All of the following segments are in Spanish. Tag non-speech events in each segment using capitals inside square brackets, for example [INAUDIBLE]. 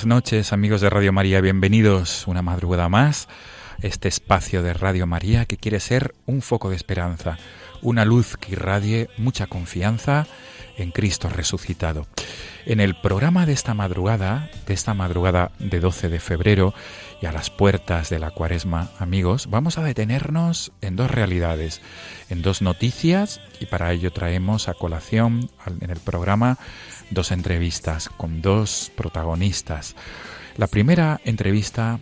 Buenas noches amigos de Radio María, bienvenidos una madrugada más a este espacio de Radio María que quiere ser un foco de esperanza, una luz que irradie mucha confianza en Cristo resucitado. En el programa de esta madrugada, de esta madrugada de 12 de febrero y a las puertas de la cuaresma, amigos, vamos a detenernos en dos realidades, en dos noticias y para ello traemos a colación en el programa dos entrevistas con dos protagonistas. La primera entrevista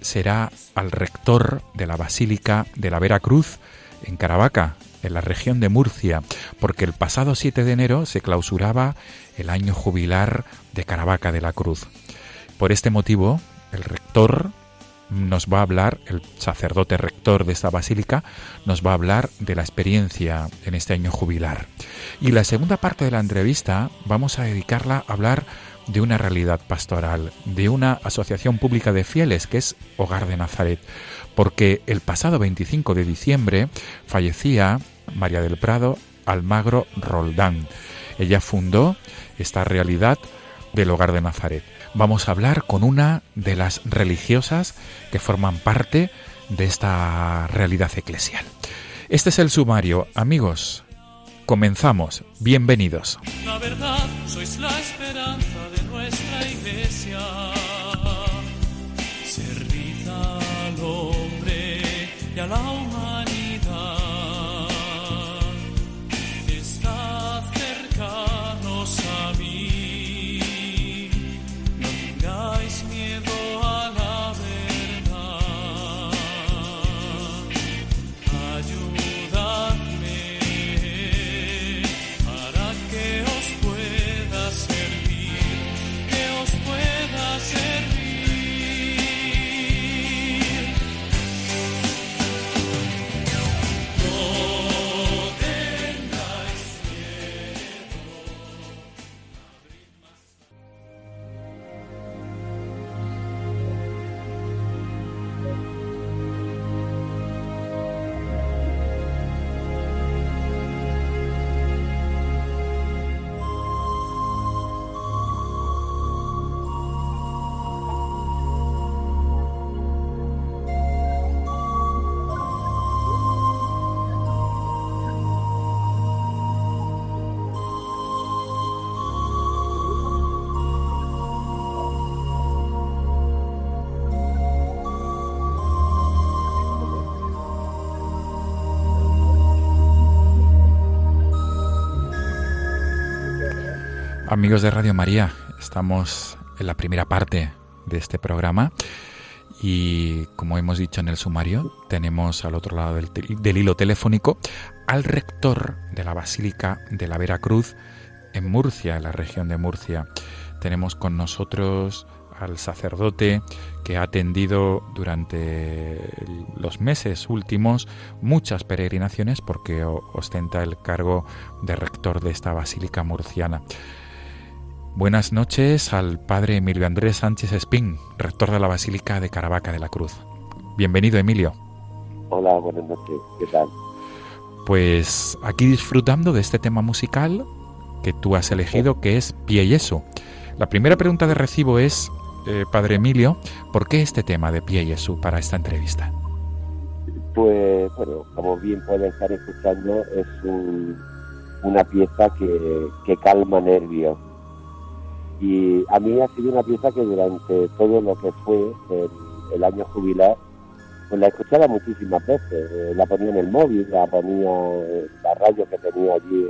será al rector de la Basílica de la Veracruz en Caravaca, en la región de Murcia, porque el pasado 7 de enero se clausuraba el año jubilar de Caravaca de la Cruz. Por este motivo, el rector nos va a hablar, el sacerdote rector de esta basílica, nos va a hablar de la experiencia en este año jubilar. Y la segunda parte de la entrevista vamos a dedicarla a hablar de una realidad pastoral, de una asociación pública de fieles que es Hogar de Nazaret, porque el pasado 25 de diciembre fallecía María del Prado Almagro Roldán. Ella fundó esta realidad del Hogar de Nazaret. Vamos a hablar con una de las religiosas que forman parte de esta realidad eclesial. Este es el sumario, amigos. Comenzamos. Bienvenidos. La verdad, sois la esperanza Amigos de Radio María, estamos en la primera parte de este programa y como hemos dicho en el sumario, tenemos al otro lado del, hilo telefónico al rector de la Basílica de la Veracruz en Murcia, en la región de Murcia. Tenemos con nosotros al sacerdote que ha atendido durante los meses últimos muchas peregrinaciones porque ostenta el cargo de rector de esta basílica murciana. Buenas noches al padre Emilio Andrés Sánchez Espín, rector de la Basílica de Caravaca de la Cruz. Bienvenido, Emilio. Hola, buenas noches. ¿Qué tal? Pues aquí disfrutando de este tema musical que tú has elegido, que es Pie y Eso. La primera pregunta de recibo es, eh, Padre Emilio, ¿por qué este tema de Pie y Eso para esta entrevista? Pues, bueno, como bien pueden estar escuchando, es una pieza que, que calma nervios. Y a mí ha sido una pieza que durante todo lo que fue el año jubilar pues la escuchaba muchísimas veces. Eh, la ponía en el móvil, la ponía en la radio que tenía allí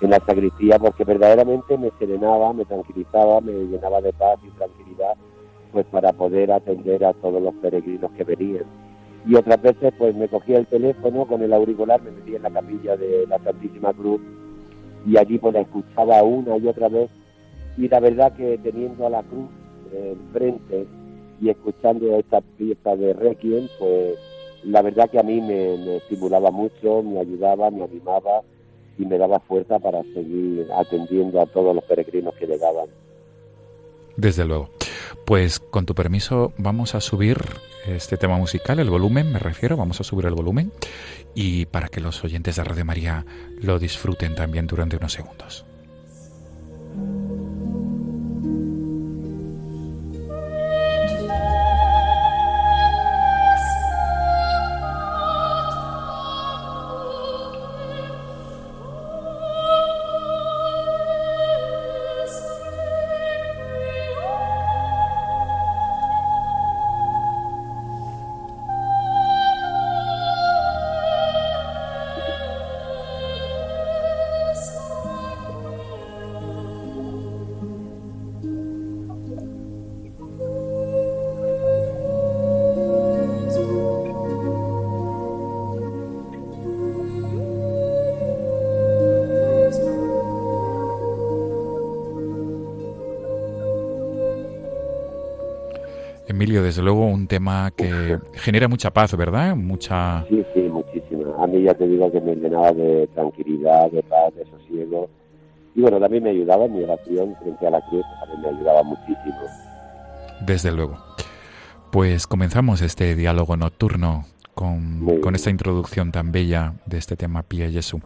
en, la sacristía, porque verdaderamente me serenaba, me tranquilizaba, me llenaba de paz y tranquilidad, pues para poder atender a todos los peregrinos que venían. Y otras veces, pues me cogía el teléfono con el auricular, me metía en la capilla de la Santísima Cruz y allí pues la escuchaba una y otra vez. Y la verdad que teniendo a la cruz enfrente, y escuchando esta pieza de Requiem, pues la verdad que a mí me, estimulaba mucho, me ayudaba, me animaba y me daba fuerza para seguir atendiendo a todos los peregrinos que llegaban. Desde luego. Pues con tu permiso vamos a subir este tema musical, el volumen me refiero, vamos a subir el volumen y para que los oyentes de Radio María lo disfruten también durante unos segundos. Desde luego un tema que genera mucha paz, ¿verdad? Mucha... Sí, sí, muchísima. A mí ya te digo que me llenaba de tranquilidad, de paz, de sosiego. Y bueno, también me ayudaba en mi oración frente a la cruz, también me ayudaba muchísimo. Desde luego. Pues comenzamos este diálogo nocturno con, esta introducción tan bella de este tema Pia Jesu.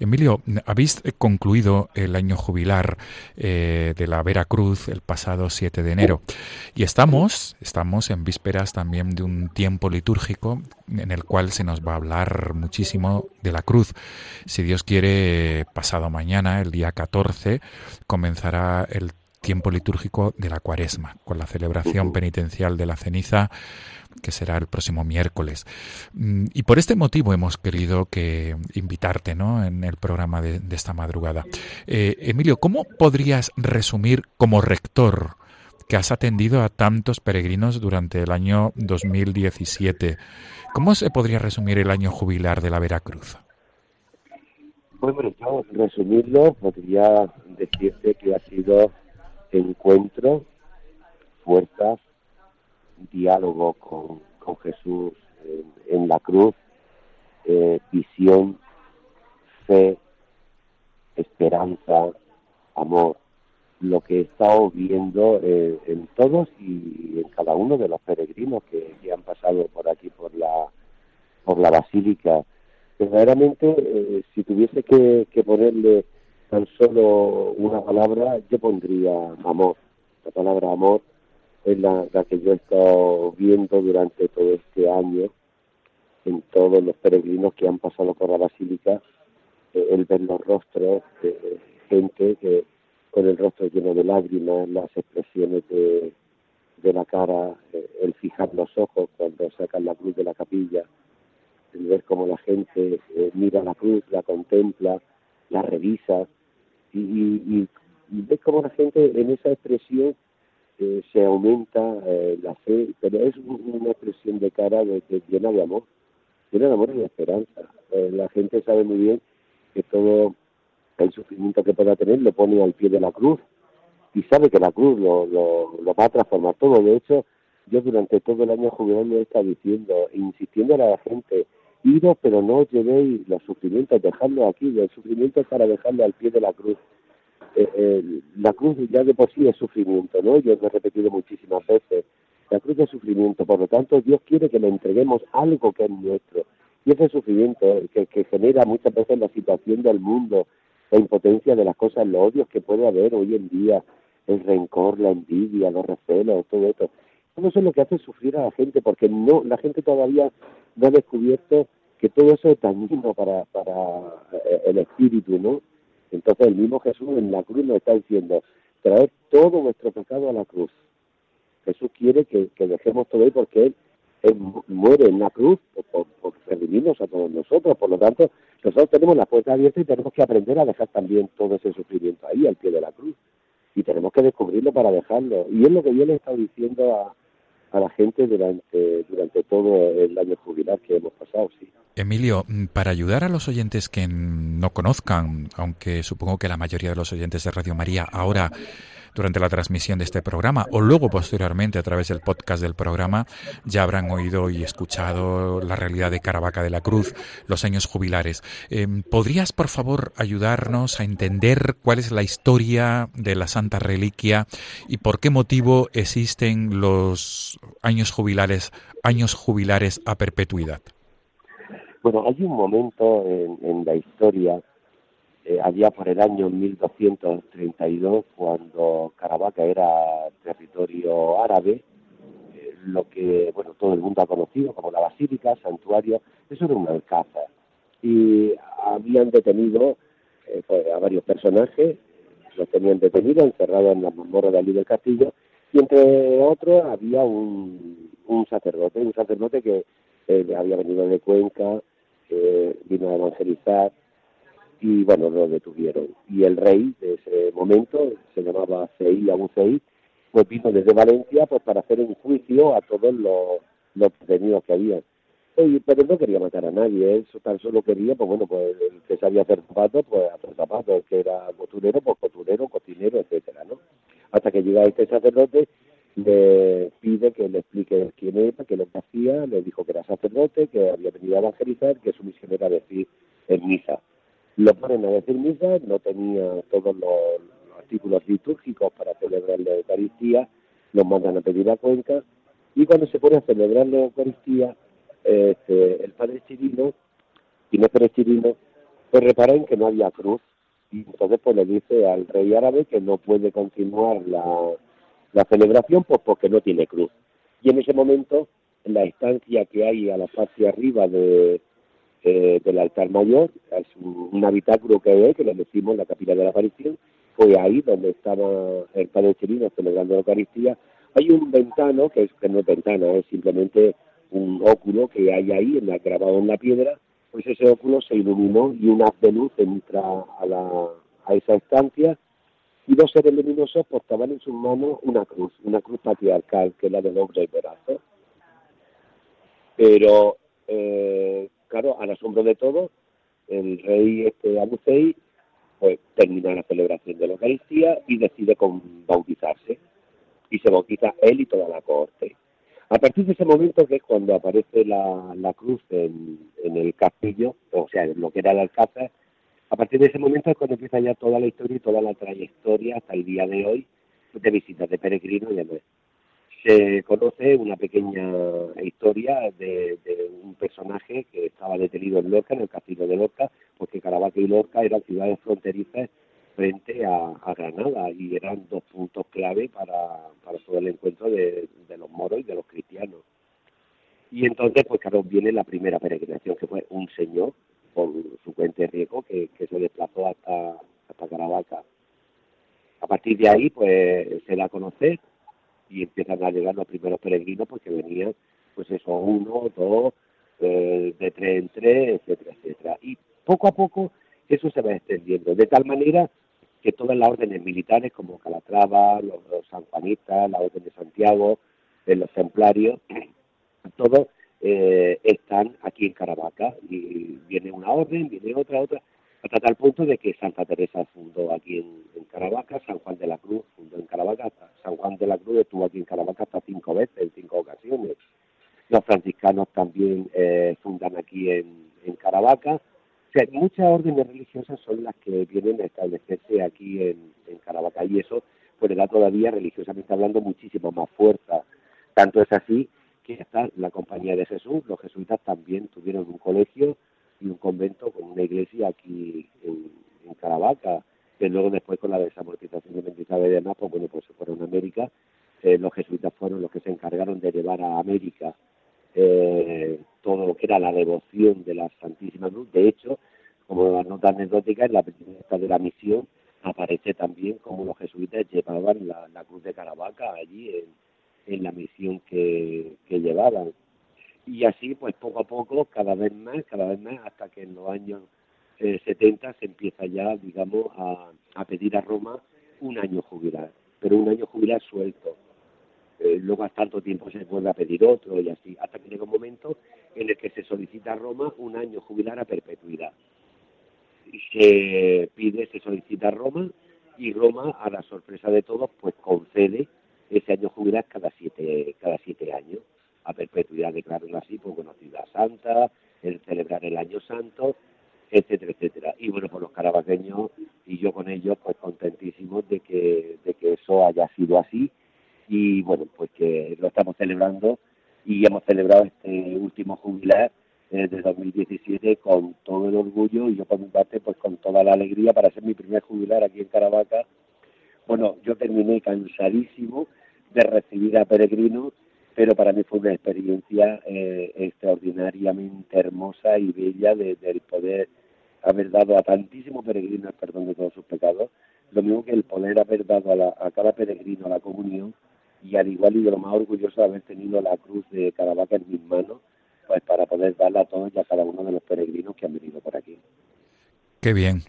Emilio, habéis concluido el año jubilar eh, de la Veracruz el pasado 7 de enero y estamos, estamos en vísperas también de un tiempo litúrgico en el cual se nos va a hablar muchísimo de la cruz. Si Dios quiere, pasado mañana, el día 14, comenzará el tiempo litúrgico de la cuaresma, con la celebración penitencial de la ceniza que será el próximo miércoles. Mm, y por este motivo hemos querido que invitarte ¿no? en el programa de, esta madrugada. Eh, Emilio, ¿cómo podrías resumir como rector que has atendido a tantos peregrinos durante el año 2017? ¿Cómo se podría resumir el año jubilar de la Veracruz? Pues bueno, yo resumirlo podría decirte que ha sido encuentro, fuerzas, diálogo con, con Jesús en, la cruz, eh, visión, fe, esperanza, amor, lo que he estado viendo eh, en todos y en cada uno de los peregrinos que, han pasado por aquí, por la, por la basílica. Verdaderamente, eh, si tuviese que, que ponerle tan solo una palabra, yo pondría amor. La palabra amor es la, que yo he estado viendo durante todo este año en todos los peregrinos que han pasado por la basílica, eh, el ver los rostros de gente que con el rostro lleno de lágrimas, las expresiones de, de la cara, eh, el fijar los ojos cuando sacan la cruz de la capilla, el ver cómo la gente eh, mira la cruz, la contempla, la revisa, y, y, y ves cómo la gente en esa expresión se aumenta eh, la fe, pero es una expresión de cara de, llena de amor, llena de amor y de esperanza. Eh, la gente sabe muy bien que todo el sufrimiento que pueda tener lo pone al pie de la cruz y sabe que la cruz lo, lo, va a transformar todo. De hecho, yo durante todo el año juvenil me he estado diciendo, insistiendo a la gente, iros pero no llevéis los sufrimientos, dejadlo aquí, el sufrimiento es para dejarlo al pie de la cruz. Eh, eh, la cruz ya de por sí es sufrimiento, ¿no? Yo lo he repetido muchísimas veces. La cruz es sufrimiento, por lo tanto Dios quiere que le entreguemos algo que es nuestro. Y ese sufrimiento que, que genera muchas veces la situación del mundo, la impotencia de las cosas, los odios que puede haber hoy en día, el rencor, la envidia, los recelos, todo esto. Todo eso es lo que hace sufrir a la gente, porque no, la gente todavía no ha descubierto que todo eso es dañino para, para eh, el espíritu, ¿no? Entonces el mismo Jesús en la cruz nos está diciendo, traer todo nuestro pecado a la cruz. Jesús quiere que, dejemos todo ahí porque él, muere en la cruz por, por, redimirnos a todos nosotros. Por lo tanto, nosotros tenemos la puerta abierta y tenemos que aprender a dejar también todo ese sufrimiento ahí, al pie de la cruz. Y tenemos que descubrirlo para dejarlo. Y es lo que yo le he estado diciendo a, a la gente durante, durante todo el año jubilar que hemos pasado, sí. Emilio, para ayudar a los oyentes que no conozcan, aunque supongo que la mayoría de los oyentes de Radio María ahora durante la transmisión de este programa o luego posteriormente a través del podcast del programa ya habrán oído y escuchado la realidad de Caravaca de la Cruz, los años jubilares. Em, ¿Podrías, por favor, ayudarnos a entender cuál es la historia de la Santa Reliquia y por qué motivo existen los años jubilares, años jubilares a perpetuidad? Bueno, hay un momento en la historia eh, allá por el año 1232, cuando Caravaca era territorio árabe, eh, lo que bueno todo el mundo ha conocido como la basílica, santuario, eso era un alcázar. Y habían detenido eh, pues, a varios personajes, los tenían detenidos, encerrados en la mazmorra de allí del castillo, y entre otros había un, un sacerdote, un sacerdote que había venido de Cuenca, vino a evangelizar, y bueno, lo detuvieron. Y el rey de ese momento, se llamaba Sei Abu Sei, pues vino desde Valencia pues para hacer un juicio a todos los, los detenidos que había. pero no quería matar a nadie, él tan solo quería, pues bueno, pues el que sabía hacer zapatos, pues hacer zapatos, el que era costurero, pues costurero, cocinero, etcétera, ¿no? Hasta que llega este sacerdote, le pide que le explique quién era, qué lo que le dijo que era sacerdote, que había venido a evangelizar, que su misión era decir en misa lo ponen a decir misa, no tenía todos los, artículos litúrgicos para celebrar la Eucaristía, los mandan a pedir a Cuenca, y cuando se pone a celebrar la Eucaristía, este, el padre Chirino, no Pérez Chirino, pues repara en que no había cruz, y entonces pues le dice al rey árabe que no puede continuar la, la celebración pues porque no tiene cruz. Y en ese momento, la estancia que hay a la parte arriba de, eh, del altar mayor, es un, habitáculo que es, que le decimos la capilla de la aparición, fue ahí donde estaba el padre Chirino celebrando la Eucaristía. Hay un ventano, que, es, que no es ventana, es simplemente un óculo que hay ahí en la, grabado en la piedra, pues ese óculo se iluminó y un haz de luz entra a, la, a esa estancia y dos seres luminosos portaban en sus manos una cruz, una cruz patriarcal, que es la del hombre y. Pero eh, claro, al asombro de todos, el rey este Abusei pues termina la celebración de la Eucaristía y decide con bautizarse. Y se bautiza él y toda la corte. A partir de ese momento, que es cuando aparece la, cruz en, el castillo, o sea, en lo que era el alcázar, a partir de ese momento es cuando empieza ya toda la historia y toda la trayectoria hasta el día de hoy de visitas de peregrinos y demás se conoce una pequeña historia de, un personaje que estaba detenido en Lorca, en el castillo de Lorca, porque Caravaca y Lorca eran ciudades fronterizas frente a, Granada y eran dos puntos clave para, todo el encuentro de, los moros y de los cristianos. Y entonces, pues claro, viene la primera peregrinación, que fue un señor con su cuente riesgo que, se desplazó hasta, hasta Caravaca. A partir de ahí, pues se da a conocer y empiezan a llegar los primeros peregrinos porque venían, pues eso, uno, dos, eh, de tres en tres, etcétera, etcétera. Y poco a poco eso se va extendiendo, de tal manera que todas las órdenes militares como Calatrava, los, sanjuanistas, la Orden de Santiago, eh, los templarios, [CLEARS THROAT] todos eh, están aquí en Caravaca y viene una orden, viene otra, otra, hasta tal punto de que Santa Teresa fundó aquí en, Caravaca, San Juan de la Cruz fundó en Caravaca, San Juan de la Cruz estuvo aquí en Caravaca hasta cinco veces, en cinco ocasiones. Los franciscanos también eh, fundan aquí en, Caravaca. O sea, muchas órdenes religiosas son las que vienen a establecerse aquí en, en Caravaca y eso pues le da todavía, religiosamente hablando, muchísimo más fuerza. Tanto es así que está la Compañía de Jesús, los jesuitas también tuvieron un colegio y un convento con una iglesia aquí en, Caravaca, que luego después con la desamortización de Mendizábal y demás, pues bueno, pues se fueron a América, eh, los jesuitas fueron los que se encargaron de llevar a América eh, todo lo que era la devoción de la Santísima Cruz. De hecho, como nota anecdótica, en la primera de la misión aparece también como los jesuitas llevaban la, cruz de Caravaca allí en, en la misión que llevaban y así pues poco a poco, cada vez más, cada vez más, hasta que en los años 70 eh, se empieza ya, digamos, a, a, pedir a Roma un año jubilar, pero un año jubilar suelto. Eh, luego a tanto tiempo se vuelve a pedir otro y así, hasta que llega un momento en el que se solicita a Roma un año jubilar a perpetuidad. Y se pide, se solicita a Roma y Roma, a la sorpresa de todos, pues concede ese año jubilar cada siete, cada siete años a perpetuidad, declararlo así, por conocida santa, el celebrar el año santo, etcétera, etcétera. Y bueno, por los carabaqueños y yo con ellos, pues contentísimos de que, de que eso haya sido así y bueno, pues que lo estamos celebrando y hemos celebrado este último jubilar eh, de 2017 con todo el orgullo y yo por mi parte pues con toda la alegría para ser mi primer jubilar aquí en Caravaca. Bueno, yo terminé cansadísimo de recibir a peregrinos pero para mí fue una experiencia eh, extraordinariamente hermosa y bella de, del poder haber dado a tantísimos peregrinos perdón de todos sus pecados, lo mismo que el poder haber dado a, a cada peregrino la comunión y al igual y de lo más orgulloso de haber tenido la cruz de Caravaca en mis manos, pues para poder darla a todos y a cada uno de los peregrinos que han venido por aquí. Qué bien.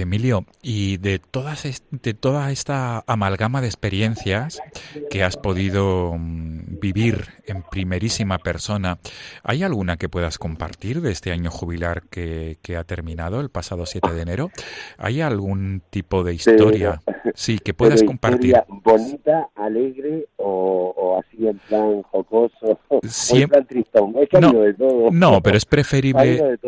Emilio, y de, todas de toda esta amalgama de experiencias que has podido mm, vivir en primerísima persona, ¿hay alguna que puedas compartir de este año jubilar que, que ha terminado el pasado 7 de enero? ¿Hay algún tipo de historia sí, que puedas compartir? bonita, alegre o, así en plan jocoso [LAUGHS] Siempre... en plan tristón. no, de todo. no, pero es [LAUGHS] preferible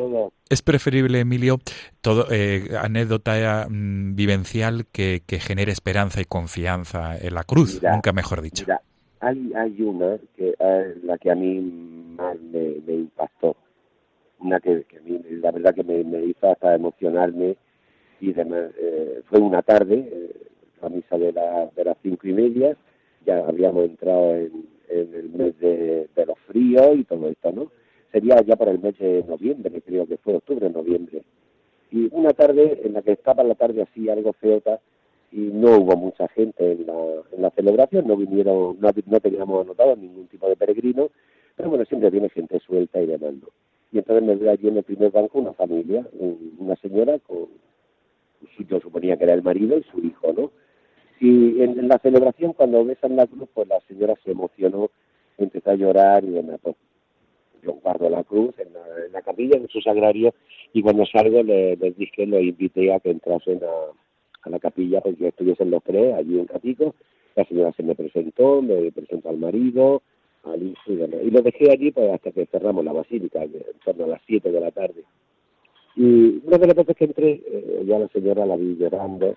es preferible, Emilio, todo eh, anécdota mm, vivencial que, que, genere esperanza y confianza en la cruz, nunca mejor dicho. Mira, hay, hay una que eh, la que a mí más me, impactó, una que, que a mí, la verdad que me, hizo hasta emocionarme y demás. Eh, fue una tarde, la misa de, la, de las cinco y media, ya habíamos entrado en, en el mes de, de los fríos y todo esto, ¿no? sería ya para el mes de noviembre, creo que fue octubre, noviembre. Y una tarde en la que estaba la tarde así algo feota y no hubo mucha gente en la, en la celebración, no vinieron, no, no teníamos anotado ningún tipo de peregrino, pero bueno, siempre viene gente suelta y demando. Y entonces me veo allí en el primer banco una familia, una señora con, yo suponía que era el marido y su hijo, ¿no? Y en, la celebración, cuando besan la cruz, pues la señora se emocionó, empezó a llorar y demás. Pues yo guardo la cruz en la, capilla, en su sagrario, y cuando salgo les, dije, que lo invité a que entrasen a, la capilla porque estuviesen los tres allí un ratito. La señora se me presentó, me presentó al marido, al hijo y demás. Y lo dejé allí pues, hasta que cerramos la basílica, en torno a las 7 de la tarde. Y una de las veces que entré, eh, ya la señora la vi llorando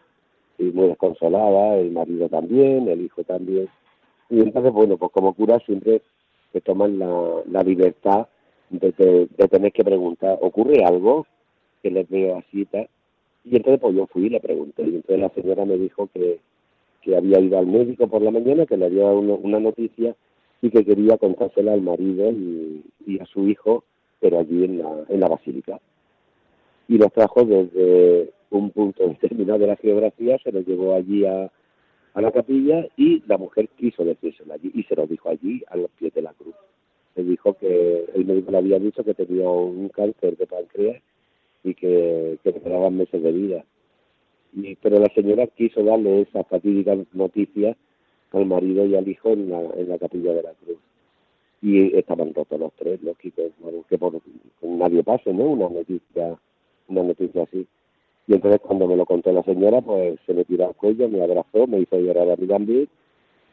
y muy desconsolada, el marido también, el hijo también. Y entonces, bueno, pues como cura siempre que toman la, la libertad de, de, tener que preguntar, ¿ocurre algo? Que les veo así y entonces pues yo fui y le pregunté y entonces la señora me dijo que, que había ido al médico por la mañana, que le había dado una, noticia y que quería contársela al marido y, y, a su hijo, pero allí en la, en la basílica. Y los trajo desde un punto determinado de la geografía, se los llevó allí a, a la capilla y la mujer quiso decírselo allí y se lo dijo allí a los pies de la cruz. Le dijo que el médico le había dicho que tenía un cáncer de páncreas y que, que le quedaban meses de vida. Y, pero la señora quiso darle esa fatídica noticia al marido y al hijo en la, en la capilla de la cruz. Y estaban rotos los tres, lógico, que por, nadie pase, ¿no? Una noticia, una noticia así. Y entonces cuando me lo contó la señora, pues se me tiró al cuello, me abrazó, me hizo llorar a mí también.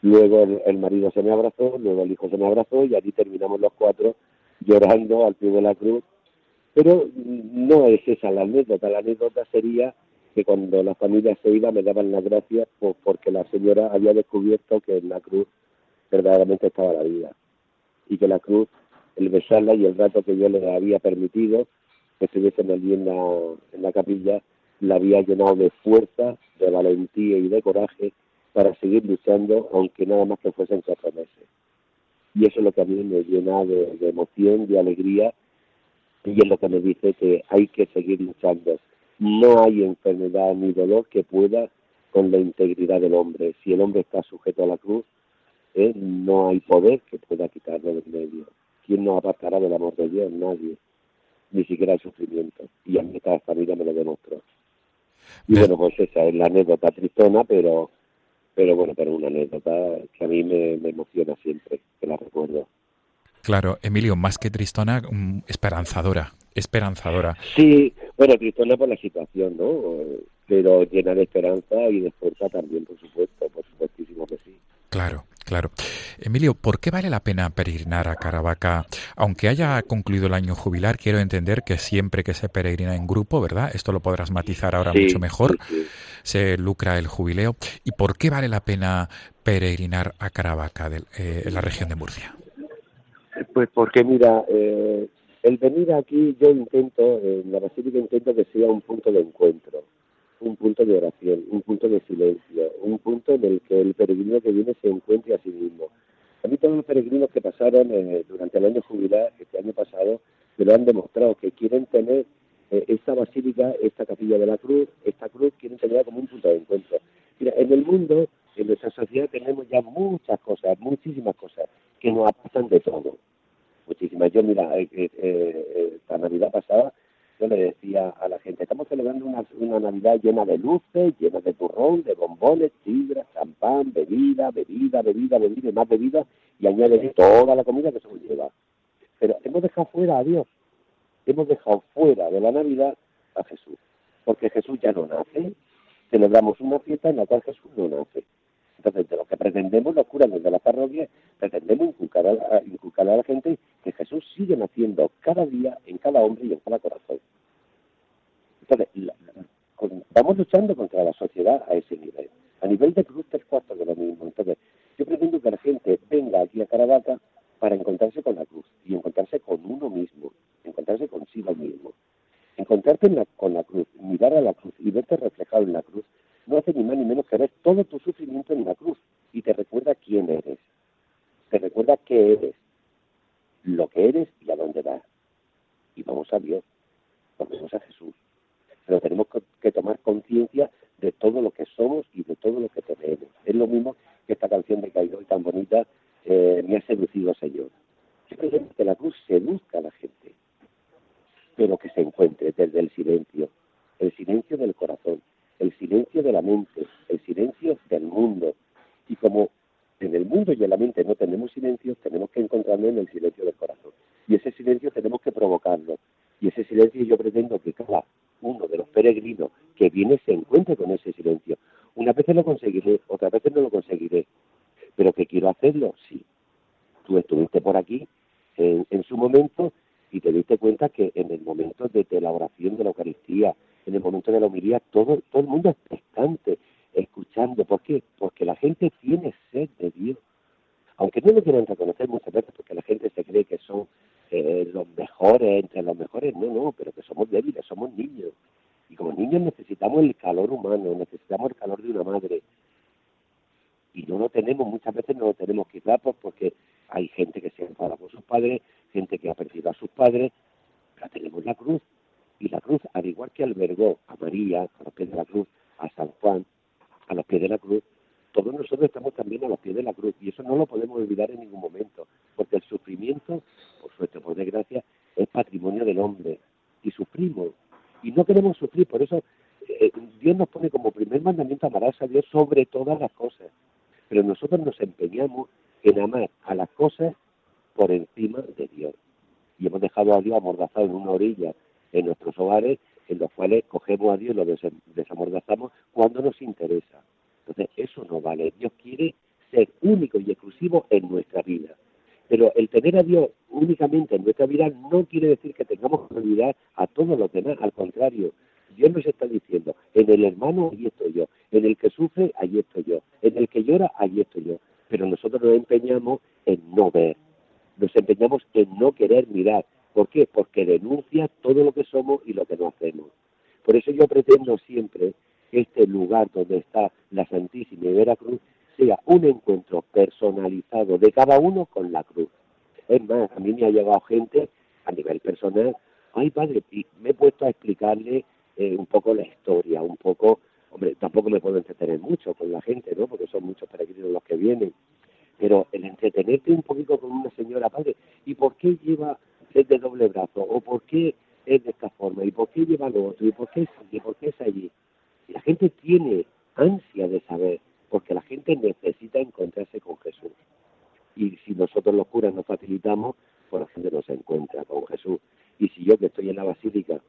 Luego el, marido se me abrazó, luego el hijo se me abrazó y allí terminamos los cuatro llorando al pie de la cruz. Pero no es esa la anécdota, la anécdota sería que cuando la familia se iba me daban las gracias porque la señora había descubierto que en la cruz verdaderamente estaba la vida y que la cruz, el besarla y el rato que yo le había permitido que estuviesen allí en la, en la capilla, la había llenado de fuerza, de valentía y de coraje para seguir luchando, aunque nada más que fuesen cuatro meses. Y eso es lo que a mí me llena de, emoción, de alegría, y es lo que me dice que hay que seguir luchando. No hay enfermedad ni dolor que pueda con la integridad del hombre. Si el hombre está sujeto a la cruz, ¿eh? no hay poder que pueda quitarlo del medio. ¿Quién nos apartará del amor de Dios? Nadie. Ni siquiera el sufrimiento. Y a mí esta familia me lo demostró. Y bueno, pues esa es la anécdota tristona, pero pero bueno, pero una anécdota que a mí me, emociona siempre, que la recuerdo. Claro, Emilio, más que tristona, mm, esperanzadora, esperanzadora. Sí, bueno, tristona por la situación, ¿no? Pero llena de esperanza y de fuerza también, por supuesto, por supuestísimo que sí. Claro, claro. Emilio, ¿por qué vale la pena peregrinar a Caravaca? Aunque haya concluido el año jubilar, quiero entender que siempre que se peregrina en grupo, ¿verdad? Esto lo podrás matizar ahora mucho mejor. Se lucra el jubileo. ¿Y por qué vale la pena peregrinar a Caravaca, eh, en la región de Murcia? Pues porque, mira, eh, el venir aquí, yo intento, en la Basílica intento que sea un punto de encuentro un punto de oración, un punto de silencio, un punto en el que el peregrino que viene se encuentre a sí mismo. A mí todos los peregrinos que pasaron eh, durante el año jubilar, este año pasado, me lo han demostrado, que quieren tener eh, esta basílica, esta capilla de la cruz, esta cruz, quieren tenerla como un punto de encuentro. Mira, en el mundo, en nuestra sociedad tenemos ya muchas cosas, muchísimas cosas, que nos pasan de todo. Muchísimas. Yo, mira, eh, eh, esta Navidad pasada yo le decía a la gente, estamos celebrando una, una Navidad llena de luces, llena de turrón, de bombones, tigras, champán, bebida, bebida, bebida, bebida y más bebida, y añade toda la comida que se lleva. Pero hemos dejado fuera a Dios, hemos dejado fuera de la Navidad a Jesús, porque Jesús ya no nace, celebramos una fiesta en la cual Jesús no nace. Entonces, de lo que pretendemos los curas desde la parroquia, pretendemos inculcar a, inculcar a la gente que Jesús sigue naciendo cada día en cada hombre y en cada corazón. Entonces, vamos luchando contra la sociedad a ese nivel. A nivel de cruz, tres cuartos de lo mismo. Entonces, yo pretendo que la gente venga aquí a Caravaca para encontrarse con la cruz y encontrarse con uno mismo, encontrarse consigo mismo. Encontrarte con la cruz, mirar a la cruz y verte reflejado en la cruz no hace ni más ni menos que ver todo tu sufrimiento en la cruz y te recuerda quién eres, te recuerda qué eres, lo que eres y a dónde vas. Y vamos a Dios, vamos a Jesús. Pero tenemos que tomar conciencia de todo lo que somos y de todo lo que tenemos. Es lo mismo que esta canción de Caído y tan bonita, eh, me ha seducido Señor. que la cruz seduzca a la gente, pero que se encuentre desde el silencio, el silencio del corazón, el silencio de la mente, el silencio del mundo. Y como en el mundo y en la mente no tenemos silencio, tenemos que encontrarlo en el silencio del corazón. Y ese silencio tenemos que provocarlo. Y ese silencio yo pretendo que cada uno de los peregrinos que viene se encuentre con ese silencio. Unas veces lo conseguiré, otras veces no lo conseguiré. Pero que quiero hacerlo, sí. Tú estuviste por aquí en, en su momento y te diste cuenta que en el momento de, la oración de la Eucaristía, en el momento de la homilía, todo, todo el mundo es prestante, escuchando. ¿Por qué? Porque la gente tiene sed de Dios. Aunque no lo quieran reconocer muchas veces porque la gente se cree que son eh, los mejores, entre los mejores, no, no, pero que somos débiles, somos niños. Y como niños necesitamos el calor humano, necesitamos el calor de una madre. Y no lo tenemos, muchas veces no lo tenemos quizás pues porque hay gente que se enfada por sus padres, gente que ha perdido a sus padres, pero tenemos la cruz. Y la cruz, al igual que albergó a María, a los pies de la cruz, a San Juan, a los pies de la cruz, todos nosotros estamos también a los pies de la cruz. Y eso no lo podemos olvidar en ningún momento, porque el sufrimiento, por suerte, por desgracia, es patrimonio del hombre. Y sufrimos. Y no queremos sufrir, por eso eh, Dios nos pone como primer mandamiento amarás a Dios sobre todas las cosas. Pero nosotros nos empeñamos en amar a las cosas por encima de Dios. Y hemos dejado a Dios amordazado en una orilla en nuestros hogares en los cuales cogemos a Dios y lo desamordazamos cuando nos interesa. Entonces, eso no vale. Dios quiere ser único y exclusivo en nuestra vida. Pero el tener a Dios únicamente en nuestra vida no quiere decir que tengamos que olvidar a todos los demás. Al contrario, Dios nos está diciendo, en el hermano allí estoy yo, en el que sufre allí estoy yo, en el que llora allí estoy yo. Pero nosotros nos empeñamos en no ver, nos empeñamos en no querer mirar. ¿Por qué? Porque denuncia todo lo que somos y lo que no hacemos. Por eso yo pretendo siempre este lugar donde está la Santísima y Veracruz sea un encuentro personalizado de cada uno con la cruz. Es más, a mí me ha llegado gente a nivel personal, ay padre, me he puesto a explicarle eh, un poco la historia, un poco, hombre, tampoco me puedo entretener mucho con la gente, ¿no? Porque son muchos peregrinos los que vienen, pero el entretenerte un poquito con una señora, padre, ¿y por qué lleva el de doble brazo? ¿O por qué es de esta forma? ¿Y por qué lleva lo otro? ¿Y por qué es? ¿Por qué es allí? Y la gente tiene ansia de saber, porque la gente necesita encontrarse con Jesús. Y si nosotros los curas nos facilitamos, pues la gente no se encuentra con Jesús. Y si yo que estoy en la basílica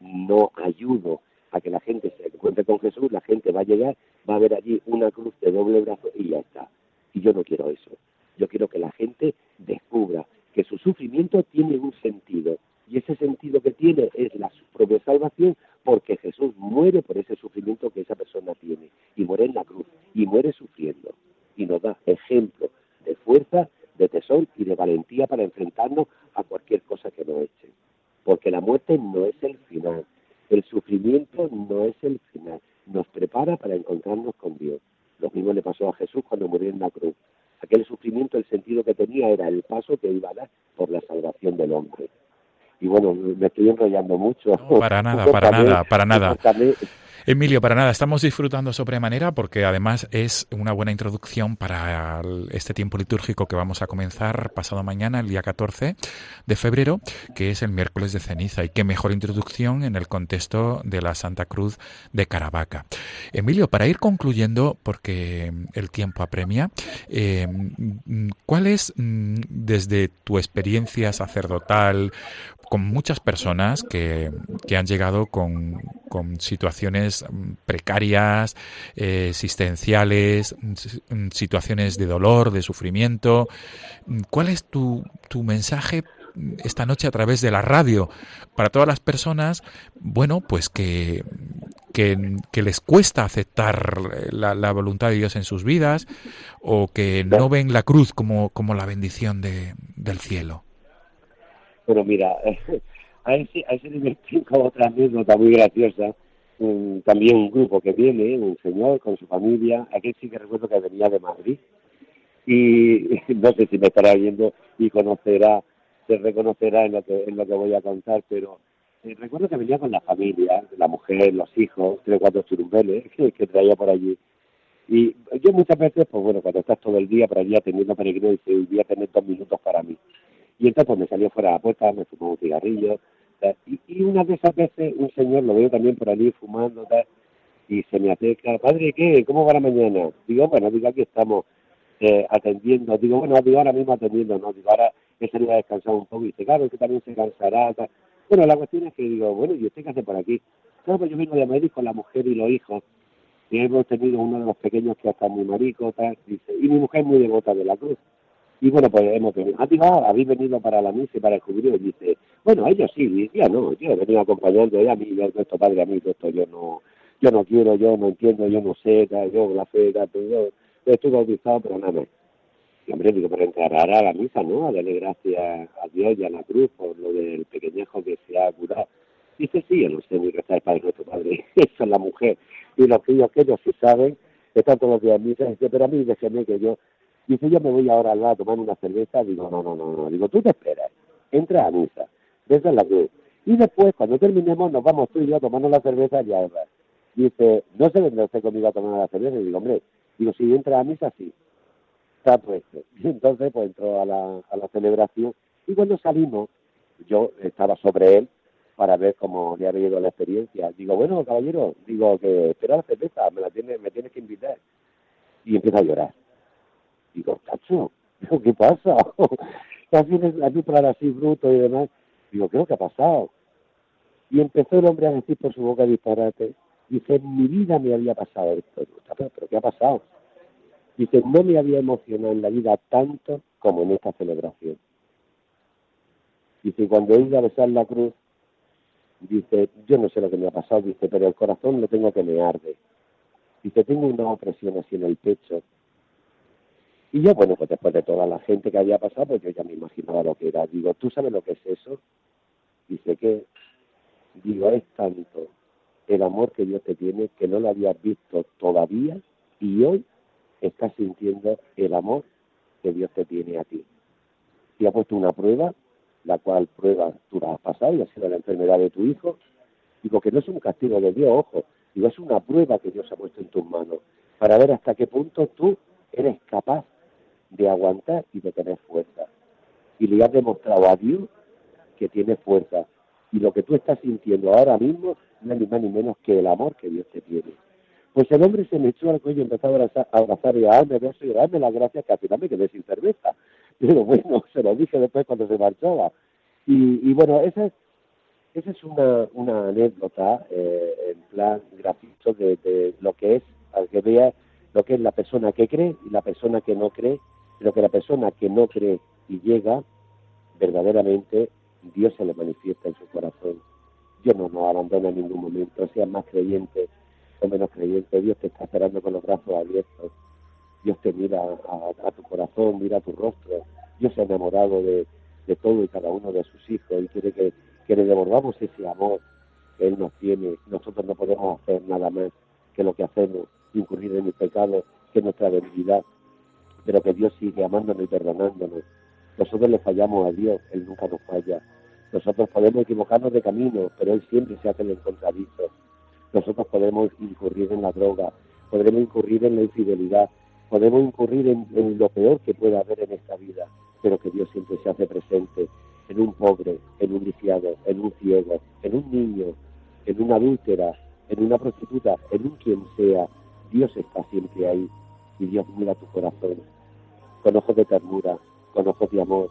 no ayudo a que la gente se encuentre con Jesús, la gente va a llegar, va a ver allí una cruz de doble brazo y ya está. Y yo no quiero eso. Yo quiero que la gente descubra que su sufrimiento tiene un sentido. Y ese sentido que tiene es la propia salvación porque Jesús muere por ese sufrimiento que esa persona tiene. Y muere en la cruz. Y muere sufriendo. Y nos da ejemplo de fuerza, de tesón y de valentía para enfrentarnos a cualquier cosa que nos eche porque la muerte no es el final, el sufrimiento no es el final, nos prepara para encontrarnos con Dios. Lo mismo le pasó a Jesús cuando murió en la cruz. Aquel sufrimiento, el sentido que tenía era el paso que iba a dar por la salvación del hombre. Y bueno, me estoy enrollando mucho. [LAUGHS] para nada, para nada, para nada. Emilio, para nada, estamos disfrutando sobremanera porque además es una buena introducción para este tiempo litúrgico que vamos a comenzar pasado mañana, el día 14 de febrero, que es el miércoles de ceniza. Y qué mejor introducción en el contexto de la Santa Cruz de Caravaca. Emilio, para ir concluyendo, porque el tiempo apremia, eh, ¿cuál es, mm, desde tu experiencia sacerdotal, con muchas personas que, que han llegado con, con, situaciones precarias, eh, existenciales, situaciones de dolor, de sufrimiento. ¿Cuál es tu, tu mensaje esta noche a través de la radio para todas las personas, bueno, pues que, que, que les cuesta aceptar la, la, voluntad de Dios en sus vidas o que no ven la cruz como, como la bendición de, del cielo? Pero mira, [LAUGHS] a ese, a ese nivel tengo otra anécdota muy graciosa. también un grupo que viene, un señor con su familia, aquel sí que recuerdo que venía de Madrid. Y [LAUGHS] no sé si me estará viendo y conocerá, se reconocerá en lo que, en lo que voy a contar, pero eh, recuerdo que venía con la familia, la mujer, los hijos, tres o cuatro churumbeles [LAUGHS] que, traía por allí. Y yo muchas veces, pues bueno, cuando estás todo el día por allí atendiendo peregrinos, dice, voy a tener dos minutos para mí. Y entonces pues, me salió fuera de la puerta, me fumó un cigarrillo. Y, y, una de esas veces un señor lo veo también por allí fumando y se me acerca, padre, ¿qué? ¿Cómo va la mañana? Digo, bueno, digo, aquí estamos eh, atendiendo. Digo, bueno, digo, ahora mismo atendiendo, ¿no? Digo, ahora he salido a descansar un poco. Y dice, claro, que también se cansará. Tal. Bueno, la cuestión es que digo, bueno, ¿y usted qué hace por aquí? Claro, pues yo vengo de Madrid con la mujer y los hijos. Y hemos tenido uno de los pequeños que hasta muy marico, tal. Dice, y mi mujer muy devota de la cruz. Y bueno, pues hemos venido. Ah, digo, habéis venido para la misa y para el jubileo. Y dice, bueno, ellos sí, ya no, yo he venido acompañando, a mí, yo, esto padre, a mí, esto yo no, yo no quiero, yo no entiendo, yo no sé, yo la fe, yo, estoy bautizado, pero nada más. Y hombre, digo, pero entrar a la misa, ¿no? A darle gracias a Dios y a la cruz por lo del pequeñejo que se ha curado. Dice, sí, yo no sé ni rezar el Padre Nuestro Padre, [LAUGHS] eso es la mujer. Y los críos que ellos sí saben, están todos los días en misa, dice, pero a mí déjeme que yo Dice, yo me voy ahora al lado a tomar una cerveza. Digo, no, no, no, no. Digo, tú te esperas. Entra a misa. Esa es la cruz. Y después, cuando terminemos, nos vamos tú y yo a tomarnos la cerveza y a hablar. Dice, ¿no se vendrá usted conmigo a tomar la cerveza? Y digo, hombre, digo, si entra a misa, sí. Está puesto. Y [LAUGHS] entonces, pues entró a la, a la celebración. Y cuando salimos, yo estaba sobre él para ver cómo le había ido la experiencia. Digo, bueno, caballero, digo que espera la cerveza, me la tiene, me tienes que invitar. Y empieza a llorar. Digo, cacho, ¿qué pasa? Así, así para así bruto y demás. Digo, ¿qué es lo que ha pasado? Y empezó el hombre a decir por su boca disparate. Dice, en mi vida me había pasado esto. ¿Pero qué ha pasado? Dice, no me había emocionado en la vida tanto como en esta celebración. Dice, cuando iba a besar la cruz, dice, yo no sé lo que me ha pasado, dice, pero el corazón lo tengo que me arde. Dice, tengo una opresión así en el pecho. Y yo, bueno, pues después de toda la gente que había pasado, pues yo ya me imaginaba lo que era. Digo, ¿tú sabes lo que es eso? Dice que, digo, es tanto el amor que Dios te tiene que no lo habías visto todavía y hoy estás sintiendo el amor que Dios te tiene a ti. Y ha puesto una prueba, la cual prueba tú la has pasado y ha sido la enfermedad de tu hijo. Digo que no es un castigo de Dios, ojo, digo, es una prueba que Dios ha puesto en tus manos para ver hasta qué punto tú eres capaz de aguantar y de tener fuerza. Y le has demostrado a Dios que tiene fuerza. Y lo que tú estás sintiendo ahora mismo no es ni más ni menos que el amor que Dios te tiene. Pues el hombre se me echó al cuello y empezó a abrazar, a abrazar y a darme besos y a darme las gracias que al final me quedé sin cerveza. [LAUGHS] Pero bueno, se lo dije después cuando se marchaba. Y, y bueno, esa es, esa es una, una anécdota eh, en plan gracioso de, de, lo que es, al que vea lo que es la persona que cree y la persona que no cree, pero que la persona que no cree y llega, verdaderamente Dios se le manifiesta en su corazón. Dios no nos abandona en ningún momento, sea más creyente o menos creyente, Dios te está esperando con los brazos abiertos. Dios te mira a, tu corazón, mira a tu rostro. Dios se ha enamorado de, todo y cada uno de sus hijos y quiere que, que le devolvamos ese amor que Él nos tiene. Nosotros no podemos hacer nada más que lo que hacemos, incurrir en el pecado, que es nuestra debilidad, pero que Dios sigue amándonos y perdonándonos. Nosotros le fallamos a Dios, Él nunca nos falla. Nosotros podemos equivocarnos de camino, pero Él siempre se hace el encontradizo nosotros podemos incurrir en la droga, podremos incurrir en la infidelidad, podemos incurrir en, lo peor que pueda haber en esta vida, pero que Dios siempre se hace presente en un pobre, en un lisiado, en un ciego, en un niño, en una adúltera, en una prostituta, en un quien sea. Dios está siempre ahí y Dios mira tu corazón con ojos de ternura, con ojos de amor,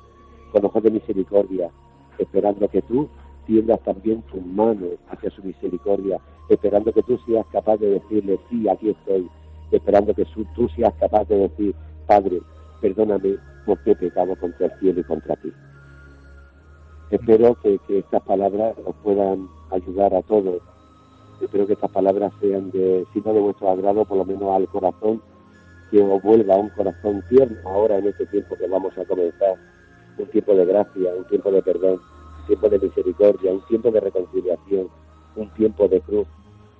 con ojos de misericordia, esperando que tú tiendas también tu mano hacia su misericordia, esperando que tú seas capaz de decirle, sí, aquí estoy, esperando que tú seas capaz de decir, Padre, perdóname porque he pecado contra el cielo y contra ti. Espero que, estas palabras os puedan ayudar a todos. Espero que estas palabras sean de, si no de vuestro agrado, por lo menos al corazón, que os vuelva un corazón tierno ahora en este tiempo que vamos a comenzar. Un tiempo de gracia, un tiempo de perdón, un tiempo de misericordia, un tiempo de reconciliación, un tiempo de cruz,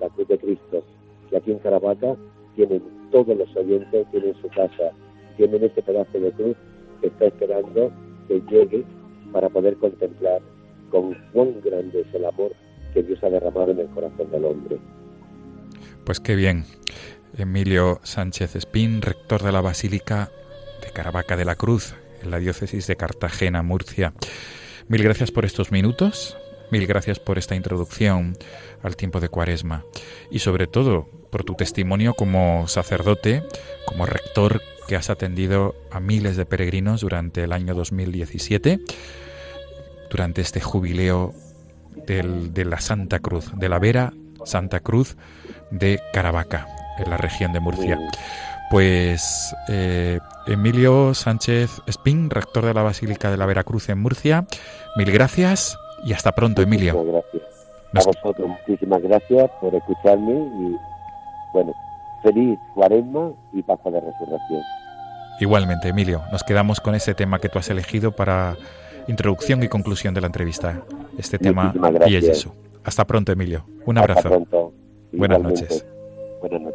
la cruz de Cristo, que aquí en Caravaca tienen todos los oyentes, tienen su casa, tienen este pedazo de cruz que está esperando que llegue para poder contemplar con cuán grande es el amor que Dios ha derramado en el corazón del hombre. Pues qué bien. Emilio Sánchez Espín, rector de la Basílica de Caravaca de la Cruz, en la diócesis de Cartagena, Murcia. Mil gracias por estos minutos, Mil gracias por esta introducción al tiempo de Cuaresma y sobre todo por tu testimonio como sacerdote, como rector que has atendido a miles de peregrinos durante el año 2017, durante este jubileo de la Santa Cruz, de la Vera Santa Cruz de Caravaca, en la región de Murcia. Pues eh, Emilio Sánchez Espín, rector de la Basílica de la Veracruz en Murcia, mil gracias y hasta pronto, Emilio. Muchas gracias. A vosotros, muchísimas gracias por escucharme y, bueno, feliz cuaresma y paz de resurrección. Igualmente, Emilio, nos quedamos con ese tema que tú has elegido para introducción y conclusión de la entrevista. Este tema y. Hasta pronto, Emilio. Un abrazo. pronto. Buenas noches. Buenas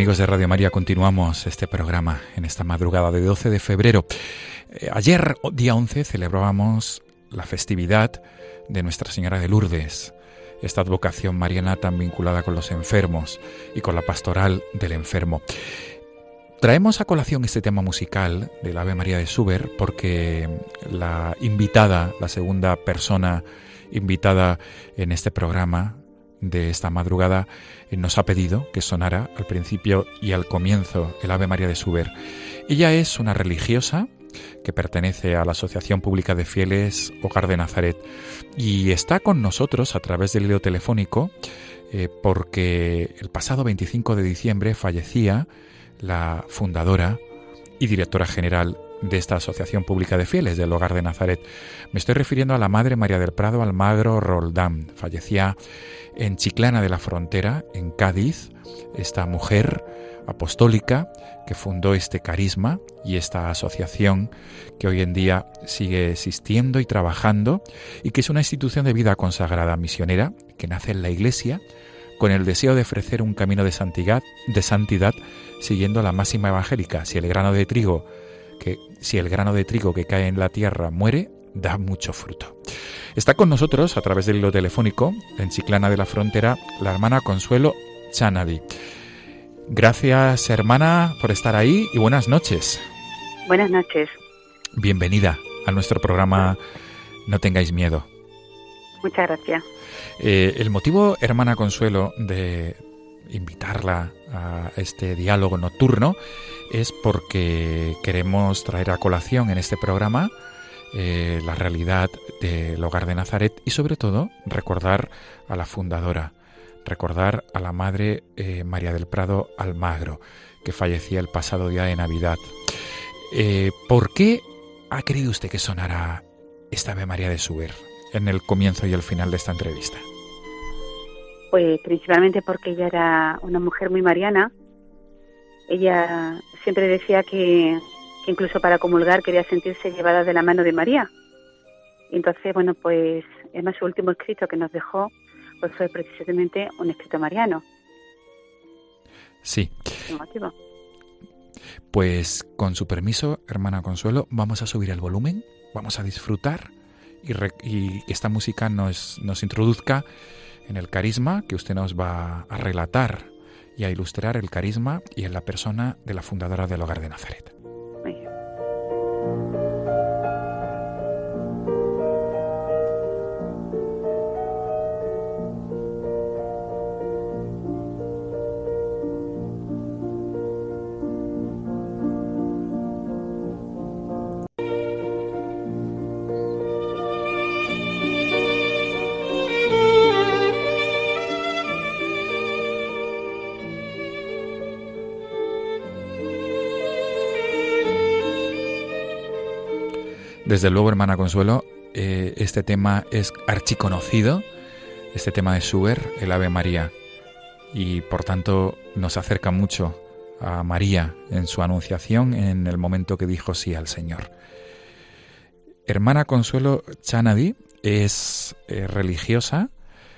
Amigos de Radio María, continuamos este programa en esta madrugada de 12 de febrero. Eh, ayer, día 11, celebrábamos la festividad de Nuestra Señora de Lourdes, esta advocación mariana tan vinculada con los enfermos y con la pastoral del enfermo. Traemos a colación este tema musical del Ave María de Suber porque la invitada, la segunda persona invitada en este programa, de esta madrugada eh, nos ha pedido que sonara al principio y al comienzo el Ave María de Suber. Ella es una religiosa que pertenece a la Asociación Pública de Fieles Hogar de Nazaret y está con nosotros a través del hilo telefónico eh, porque el pasado 25 de diciembre fallecía la fundadora y directora general de esta Asociación Pública de Fieles del Hogar de Nazaret. Me estoy refiriendo a la Madre María del Prado Almagro Roldán. Fallecía en Chiclana de la Frontera, en Cádiz, esta mujer apostólica que fundó este carisma y esta asociación que hoy en día sigue existiendo y trabajando y que es una institución de vida consagrada misionera que nace en la Iglesia con el deseo de ofrecer un camino de santidad, de santidad siguiendo la máxima evangélica. Si el grano de trigo que si el grano de trigo que cae en la tierra muere, da mucho fruto. Está con nosotros, a través del hilo telefónico, en Chiclana de la Frontera, la hermana Consuelo Chanadi. Gracias, hermana, por estar ahí y buenas noches. Buenas noches. Bienvenida a nuestro programa No tengáis miedo. Muchas gracias. Eh, el motivo, hermana Consuelo, de invitarla a este diálogo nocturno es porque queremos traer a colación en este programa eh, la realidad del hogar de Nazaret y sobre todo recordar a la fundadora, recordar a la Madre eh, María del Prado Almagro, que fallecía el pasado día de Navidad. Eh, ¿Por qué ha querido usted que sonara esta Ave María de Suber en el comienzo y el final de esta entrevista? Pues principalmente porque ella era una mujer muy mariana. Ella siempre decía que, incluso para comulgar quería sentirse llevada de la mano de María. Y entonces, bueno, pues más su último escrito que nos dejó pues fue precisamente un escrito mariano. Sí. Pues con su permiso, hermana Consuelo, vamos a subir el volumen, vamos a disfrutar y, y que esta música nos, nos introduzca en el carisma que usted nos va a relatar y a ilustrar el carisma y en la persona de la fundadora del Hogar de Nazaret. Desde luego, hermana Consuelo, eh, este tema es archiconocido, este tema de Schubert, el Ave María, y por tanto nos acerca mucho a María en su anunciación en el momento que dijo sí al Señor. Hermana Consuelo Chanadi es eh, religiosa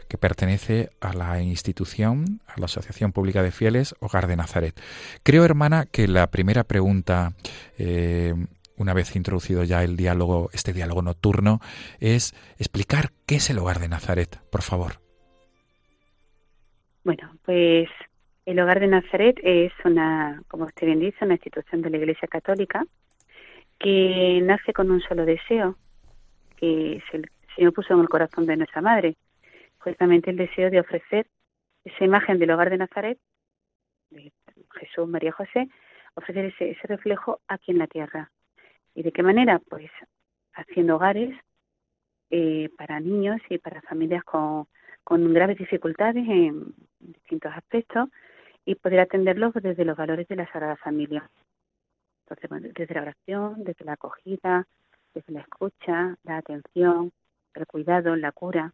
que pertenece a la institución, a la Asociación Pública de Fieles Hogar de Nazaret. Creo, hermana, que la primera pregunta eh, una vez introducido ya el diálogo, este diálogo nocturno, es explicar qué es el hogar de Nazaret, por favor. Bueno, pues el hogar de Nazaret es una, como usted bien dice, una institución de la Iglesia Católica que nace con un solo deseo, que el Señor puso en el corazón de nuestra madre, justamente el deseo de ofrecer esa imagen del hogar de Nazaret, de Jesús, María José, ofrecer ese, ese reflejo aquí en la tierra. ¿Y de qué manera? Pues haciendo hogares eh, para niños y para familias con, graves dificultades en distintos aspectos y poder atenderlos desde los valores de la Sagrada Familia. Entonces, desde la oración, desde la acogida, desde la escucha, la atención, el cuidado, la cura.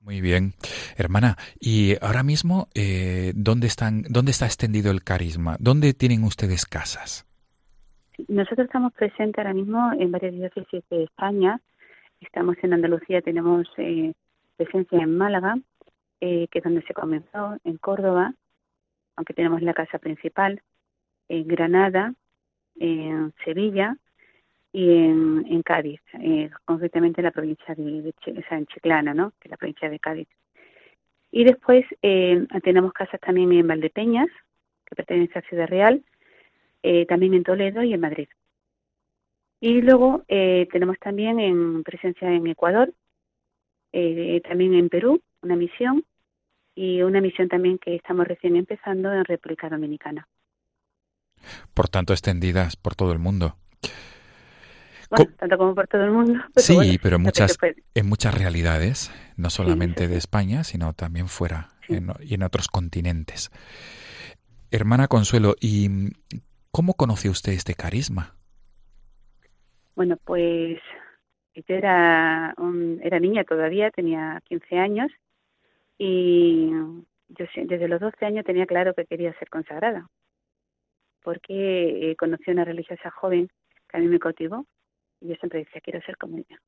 Muy bien, hermana. Y ahora mismo, eh, ¿dónde están, dónde está extendido el carisma? ¿Dónde tienen ustedes casas? Nosotros estamos presentes ahora mismo en varias diócesis de España. Estamos en Andalucía, tenemos eh, presencia en Málaga, eh, que es donde se comenzó, en Córdoba, aunque tenemos la casa principal, en Granada, en Sevilla y en, Cádiz, eh, concretamente en la provincia de, o sea, en Chiclana, ¿no? que es la provincia de Cádiz. Y después eh, tenemos casas también en Valdepeñas, que pertenece a Ciudad Real, eh, también en Toledo y en Madrid. Y luego eh, tenemos también en presencia en Ecuador, eh, también en Perú, una misión, y una misión también que estamos recién empezando en República Dominicana. Por tanto, extendidas por todo el mundo. Bueno, tanto como por todo el mundo. [LAUGHS] sí, pero muchas, en muchas realidades, no solamente de España, sino también fuera y en otros continentes. Hermana Consuelo, ¿y cómo conoció usted este carisma? Bueno, pues yo era, era niña todavía, tenía 15 años y yo desde los 12 años tenía claro que quería ser consagrada porque eh, conocí a una religiosa joven que a mí me cautivó y yo siempre decía quiero ser como ella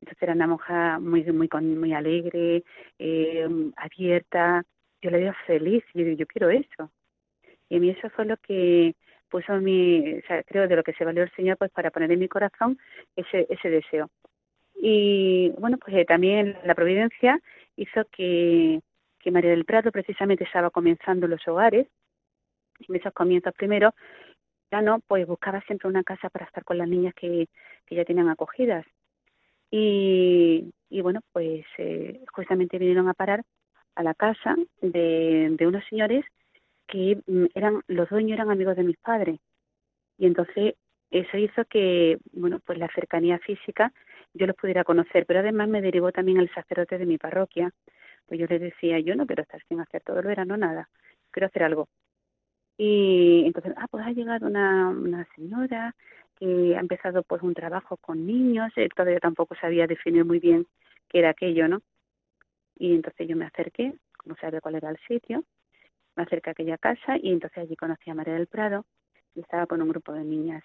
entonces era una monja muy muy muy alegre eh, abierta yo la veía feliz y yo, yo quiero eso y a mí eso fue lo que puso mi o sea, creo de lo que se valió el Señor pues para poner en mi corazón ese ese deseo y bueno pues eh, también la providencia hizo que que María del Prado precisamente estaba comenzando los hogares en esos comienzos primero, ya no, pues buscaba siempre una casa para estar con las niñas que, que ya tenían acogidas. Y, y bueno, pues eh, justamente vinieron a parar a la casa de, de unos señores que mm, eran, los dueños eran amigos de mis padres. Y entonces eso hizo que, bueno, pues la cercanía física yo los pudiera conocer, pero además me derivó también el sacerdote de mi parroquia. Pues yo les decía, yo no quiero estar sin hacer todo el verano nada, quiero hacer algo. Y entonces, ah, pues ha llegado una, una señora que ha empezado pues un trabajo con niños, él todavía tampoco sabía definir muy bien qué era aquello, ¿no? Y entonces yo me acerqué, como sabía cuál era el sitio, me acerqué a aquella casa y entonces allí conocí a María del Prado y estaba con un grupo de niñas.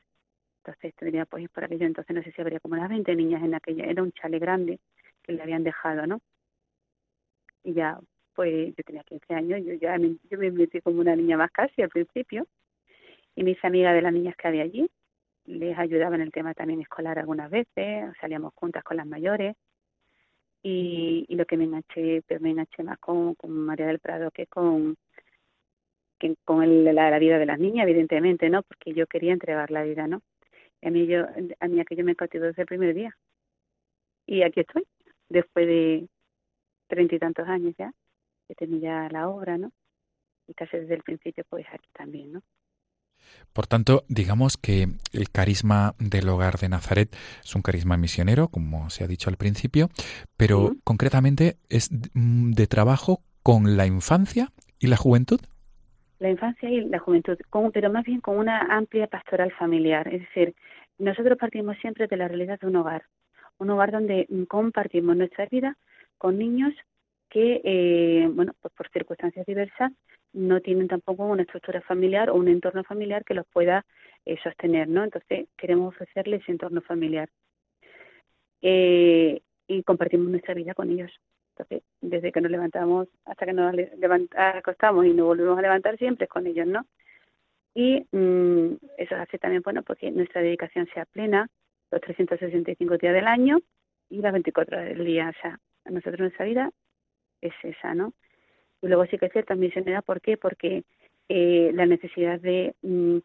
Entonces tenía pues por aquello, entonces no sé si habría como unas 20 niñas en aquella, era un chale grande que le habían dejado, ¿no? Y ya pues yo tenía 15 años, yo ya me, yo me metí como una niña más casi al principio, y mis amigas de las niñas que había allí, les ayudaba en el tema también escolar algunas veces, salíamos juntas con las mayores, y, y lo que me enganché, pero me enganché más con, con María del Prado que con que con el, la, la, vida de las niñas, evidentemente, ¿no? Porque yo quería entregar la vida, ¿no? Y a mí, yo, a mí aquello me cautivó desde el primer día. Y aquí estoy, después de treinta y tantos años ya que tenía la obra, ¿no? Y casi desde el principio, pues aquí también, ¿no? Por tanto, digamos que el carisma del hogar de Nazaret es un carisma misionero, como se ha dicho al principio, pero uh -huh. concretamente es de trabajo con la infancia y la juventud. La infancia y la juventud, con, pero más bien con una amplia pastoral familiar. Es decir, nosotros partimos siempre de la realidad de un hogar, un hogar donde compartimos nuestra vida con niños que, eh, bueno, pues por circunstancias diversas no tienen tampoco una estructura familiar o un entorno familiar que los pueda eh, sostener, ¿no? Entonces queremos ofrecerles ese entorno familiar eh, y compartimos nuestra vida con ellos. Entonces, desde que nos levantamos hasta que nos acostamos y nos volvemos a levantar siempre es con ellos, ¿no? Y mmm, eso hace también, bueno, porque nuestra dedicación sea plena, los 365 días del año y las 24 horas del día. O sea, a nosotros nuestra vida es esa, ¿no? Y luego sí que es cierto, misionera, ¿por qué? Porque eh, la necesidad de mm,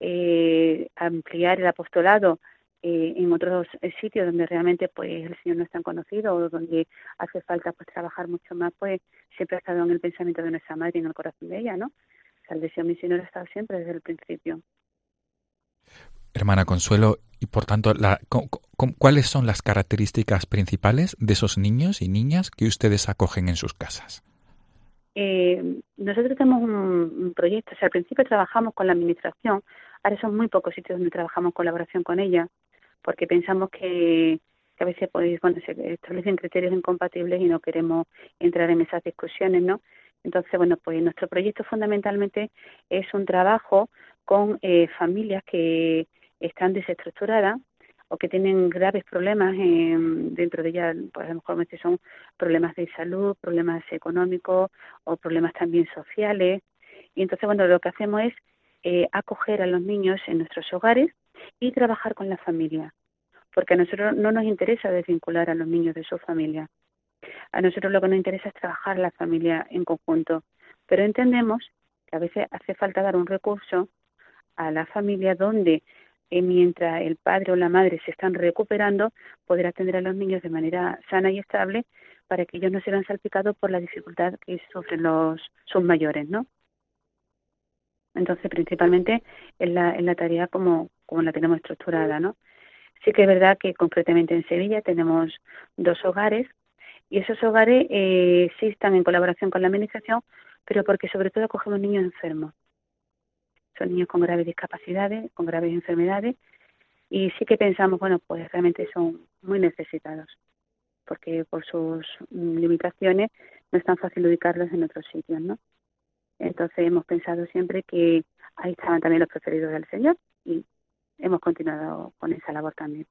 eh, ampliar el apostolado eh, en otros eh, sitios donde realmente pues el Señor no es tan conocido o donde hace falta pues trabajar mucho más, pues siempre ha estado en el pensamiento de nuestra madre y en el corazón de ella, ¿no? O sea, el deseo misionero ha estado siempre desde el principio. Hermana Consuelo, y por tanto, la, ¿cuáles son las características principales de esos niños y niñas que ustedes acogen en sus casas? Eh, nosotros tenemos un, proyecto, o sea, al principio trabajamos con la administración, ahora son muy pocos sitios donde trabajamos en colaboración con ella, porque pensamos que, a veces pues, bueno, se establecen criterios incompatibles y no queremos entrar en esas discusiones, ¿no? Entonces, bueno, pues nuestro proyecto fundamentalmente es un trabajo con eh, familias que están desestructuradas o que tienen graves problemas dentro de ellas, pues a lo mejor son problemas de salud, problemas económicos o problemas también sociales. Y entonces, bueno, lo que hacemos es eh, acoger a los niños en nuestros hogares y trabajar con la familia, porque a nosotros no nos interesa desvincular a los niños de su familia. A nosotros lo que nos interesa es trabajar la familia en conjunto, pero entendemos que a veces hace falta dar un recurso a la familia donde eh, mientras el padre o la madre se están recuperando, poder atender a los niños de manera sana y estable para que ellos no se vean salpicados por la dificultad que sufren los sus mayores, ¿no? Entonces, principalmente es la, la tarea como, como la tenemos estructurada, ¿no? Sí que es verdad que concretamente en Sevilla tenemos dos hogares y esos hogares eh, sí están en colaboración con la administración, pero porque sobre todo acogemos niños enfermos son niños con graves discapacidades, con graves enfermedades, y sí que pensamos, bueno, pues realmente son muy necesitados, porque por sus limitaciones no es tan fácil ubicarlos en otros sitios, ¿no? Entonces hemos pensado siempre que ahí estaban también los preferidos del Señor y hemos continuado con esa labor también.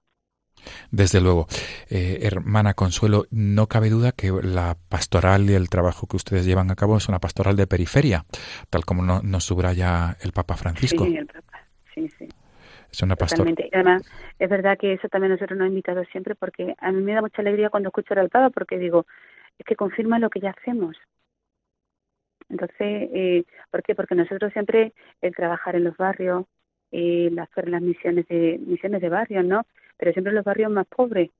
Desde luego. Eh, hermana Consuelo, no cabe duda que la pastoral y el trabajo que ustedes llevan a cabo es una pastoral de periferia, tal como nos subraya el Papa Francisco. Sí, el Papa. Sí, sí. Es una pastoral. Además, es verdad que eso también nosotros nos ha invitado siempre porque a mí me da mucha alegría cuando escucho al Papa porque digo, es que confirma lo que ya hacemos. Entonces, eh, ¿por qué? Porque nosotros siempre el trabajar en los barrios, el hacer las misiones de misiones de barrios, ¿no? pero siempre los barrios más pobres.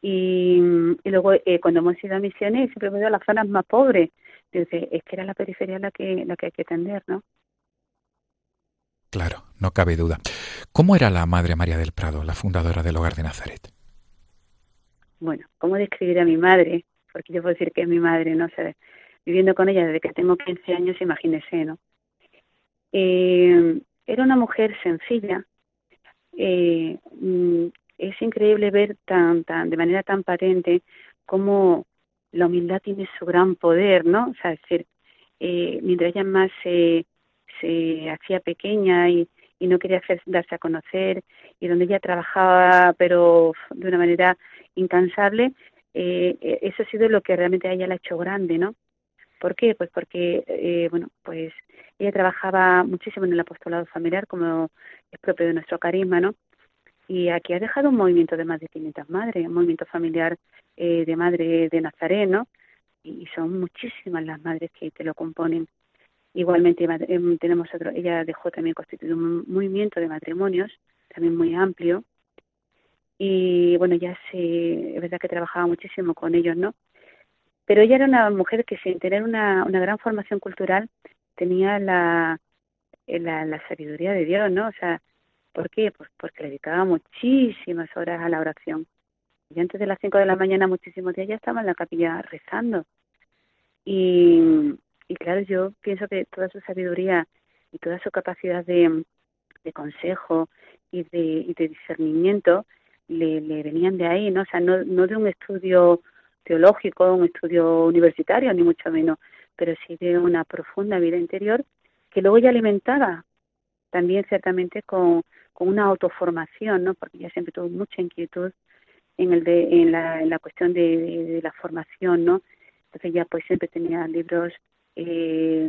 Y, luego eh, cuando hemos ido a misiones siempre hemos ido a las zonas más pobres. Entonces, es que era la periferia la que, la que hay que atender, ¿no? Claro, no cabe duda. ¿Cómo era la Madre María del Prado, la fundadora del Hogar de Nazaret? Bueno, ¿cómo describir a mi madre? Porque yo puedo decir que es mi madre, no sé, viviendo con ella desde que tengo 15 años, imagínese, ¿no? Eh, era una mujer sencilla, eh, mm, es increíble ver tan, tan, de manera tan patente cómo la humildad tiene su gran poder, ¿no? O sea, es decir, eh, mientras ella más se, se hacía pequeña y, y no quería hacer, darse a conocer, y donde ella trabajaba, pero de una manera incansable, eh, eso ha sido lo que realmente a ella la ha hecho grande, ¿no? ¿Por qué? Pues porque, eh, bueno, pues ella trabajaba muchísimo en el apostolado familiar, como es propio de nuestro carisma, ¿no? Y aquí ha dejado un movimiento de más de 500 madres, un movimiento familiar eh, de madre de Nazaret, ¿no? Y son muchísimas las madres que te lo componen. Igualmente em, tenemos otro, ella dejó también constituido un movimiento de matrimonios, también muy amplio. Y bueno, ya se, es verdad que trabajaba muchísimo con ellos, ¿no? Pero ella era una mujer que sin tener una, una gran formación cultural tenía la, la sabiduría de Dios, ¿no? O sea, ¿Por qué? Pues porque le dedicaba muchísimas horas a la oración. Y antes de las 5 de la mañana, muchísimos días ya estaba en la capilla rezando. Y, y claro, yo pienso que toda su sabiduría y toda su capacidad de, de consejo y de, y de discernimiento le, le, venían de ahí, ¿no? O sea, no, no de un estudio teológico, un estudio universitario, ni mucho menos, pero sí de una profunda vida interior que luego ya alimentaba también ciertamente con, con una autoformación, ¿no? Porque ella siempre tuvo mucha inquietud en el de, en la, en la cuestión de, la formación, ¿no? Entonces ella pues siempre tenía libros eh,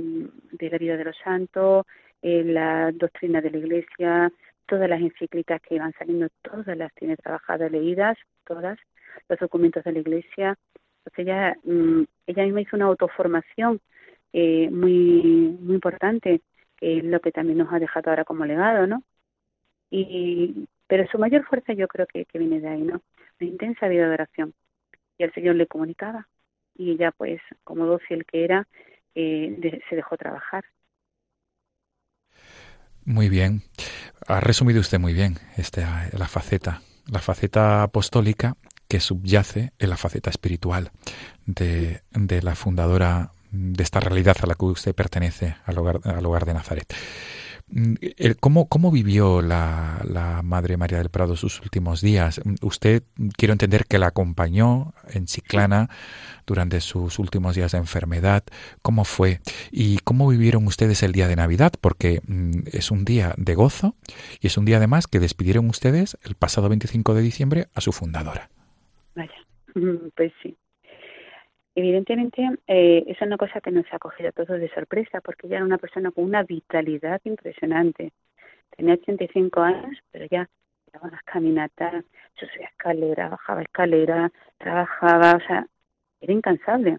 de la vida de los santos, eh, la doctrina de la Iglesia, todas las encíclicas que iban saliendo, todas las tiene trabajadas, leídas, todas, los documentos de la Iglesia. Entonces ella, mm, ella misma hizo una autoformación eh, muy, muy importante, que es lo que también nos ha dejado ahora como legado, ¿no? Y, Pero su mayor fuerza yo creo que, viene de ahí, ¿no? Una intensa vida de oración. Y el Señor le comunicaba. Y ella, pues, como dócil que era, eh, se dejó trabajar. Muy bien. Ha resumido usted muy bien este, la faceta, la faceta apostólica que subyace en la faceta espiritual de, la fundadora de esta realidad a la que usted pertenece, al hogar, al hogar de Nazaret. Mm, ¿Cómo, cómo vivió la, la, Madre María del Prado sus últimos días? Usted, quiero entender que la acompañó en Chiclana durante sus últimos días de enfermedad. ¿Cómo fue? ¿Y cómo vivieron ustedes el día de Navidad? Porque mm, es un día de gozo y es un día además que despidieron ustedes el pasado 25 de diciembre a su fundadora. Vaya, [LAUGHS] pues sí. Evidentemente, eh, es una cosa que nos ha cogido a todos de sorpresa, porque ella era una persona con una vitalidad impresionante. Tenía 85 años, pero ya daba unas caminatas, subía escalera, bajaba escalera, trabajaba, o sea, era incansable.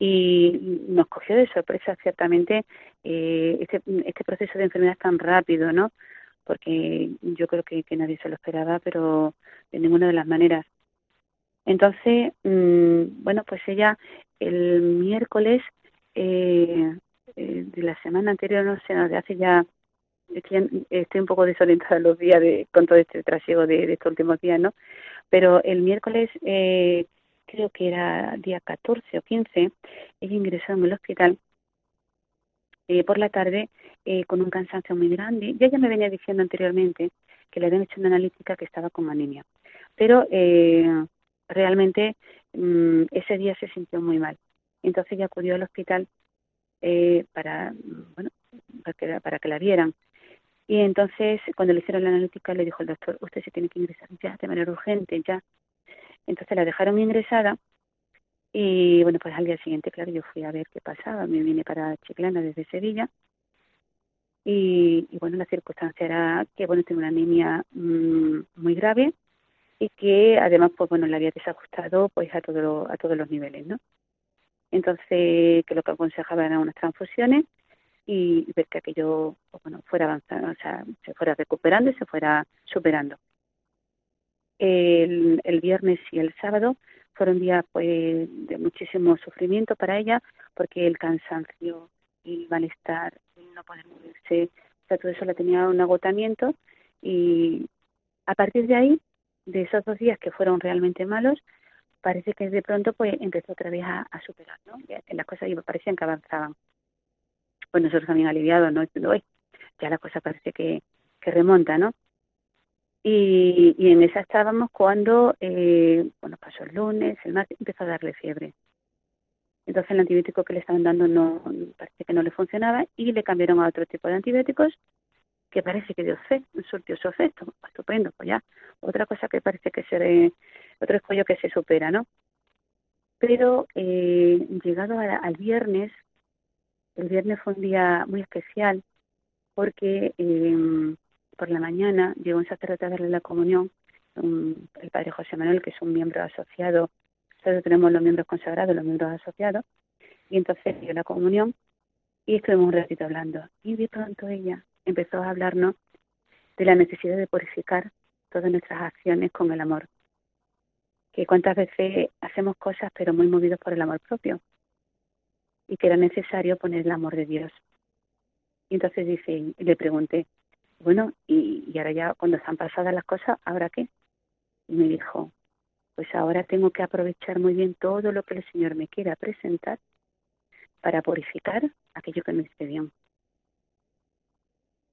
Y nos cogió de sorpresa, ciertamente, eh, este, este proceso de enfermedad tan rápido, ¿no? Porque yo creo que, que nadie se lo esperaba, pero de ninguna de las maneras. Entonces, mm, bueno, pues ella el miércoles eh, eh, de la semana anterior, no sé, de hace ya, estoy, un poco desorientada los días de, con todo este trasiego de, estos últimos días, ¿no? Pero el miércoles, eh, creo que era día 14 o 15, ella ingresó en el hospital por la tarde con un cansancio muy grande. Ya ella me venía diciendo anteriormente que le habían hecho una analítica que estaba con anemia. Pero eh, realmente mm, ese día se sintió muy mal. Entonces ella acudió al hospital eh, para, bueno, para que, para que la vieran. Y entonces, cuando le hicieron la analítica, le dijo el doctor, usted se tiene que ingresar ya, de manera urgente, ya. Entonces la dejaron ingresada y, bueno, pues al día siguiente, claro, yo fui a ver qué pasaba. Me vine para Chiclana desde Sevilla. Y, bueno, la circunstancia era que, bueno, tenía una anemia mm, muy grave, y que además pues bueno le había desajustado pues a todo a todos los niveles no entonces que lo que aconsejaba eran unas transfusiones y ver que aquello pues, bueno fuera avanzando o sea se fuera recuperando y se fuera superando. El, el viernes y el sábado fueron días pues de muchísimo sufrimiento para ella porque el cansancio el malestar no poder moverse o sea todo eso la tenía un agotamiento y a partir de ahí de esos dos días que fueron realmente malos, parece que de pronto pues empezó otra vez a, superar, ¿no? Las cosas parecían que avanzaban. Pues nosotros también aliviados, ¿no? ya la cosa parece que, que remonta, ¿no? Y, y, en esa estábamos cuando, eh, bueno, pasó el lunes, el martes, empezó a darle fiebre. Entonces el antibiótico que le estaban dando no parece que no le funcionaba y le cambiaron a otro tipo de antibióticos que parece que dio fe, surtió su efecto, estupendo, pues ya, otra cosa que parece que se, otro escollo que se supera, ¿no? Pero eh, llegado al viernes, el viernes fue un día muy especial porque eh, por la mañana llegó un sacerdote a darle la comunión, el padre José Manuel, que es un miembro asociado, nosotros tenemos los miembros consagrados, los miembros asociados, y entonces dio la comunión y estuvimos un ratito hablando. Y de pronto ella empezó a hablarnos de la necesidad de purificar todas nuestras acciones con el amor. Que cuántas veces hacemos cosas pero muy movidos por el amor propio y que era necesario poner el amor de Dios. Y entonces dice, le pregunté, bueno, y, y ahora ya cuando están pasadas las cosas, ¿ahora qué? Y me dijo, pues ahora tengo que aprovechar muy bien todo lo que el Señor me quiera presentar para purificar aquello que no esté bien.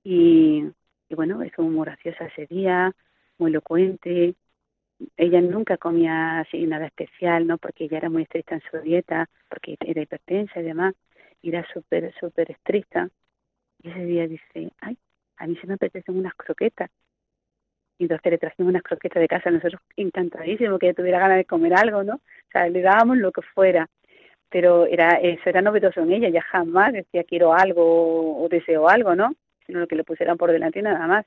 Y, bueno, estuvo muy graciosa ese día, muy elocuente. Ella nunca comía así nada especial, ¿no? Porque ella era muy estricta en su dieta, porque era hipertensa y demás, y era súper, súper estricta. Y ese día dice, ay, a mí se me apetecen unas croquetas. Y entonces le trajimos unas croquetas de casa, nosotros encantadísimos que ella tuviera ganas de comer algo, ¿no? O sea, le dábamos lo que fuera. Pero era eso era novedoso en ella, ya jamás decía quiero algo o deseo algo, ¿no? Sino lo que le pusieran por delante y nada más.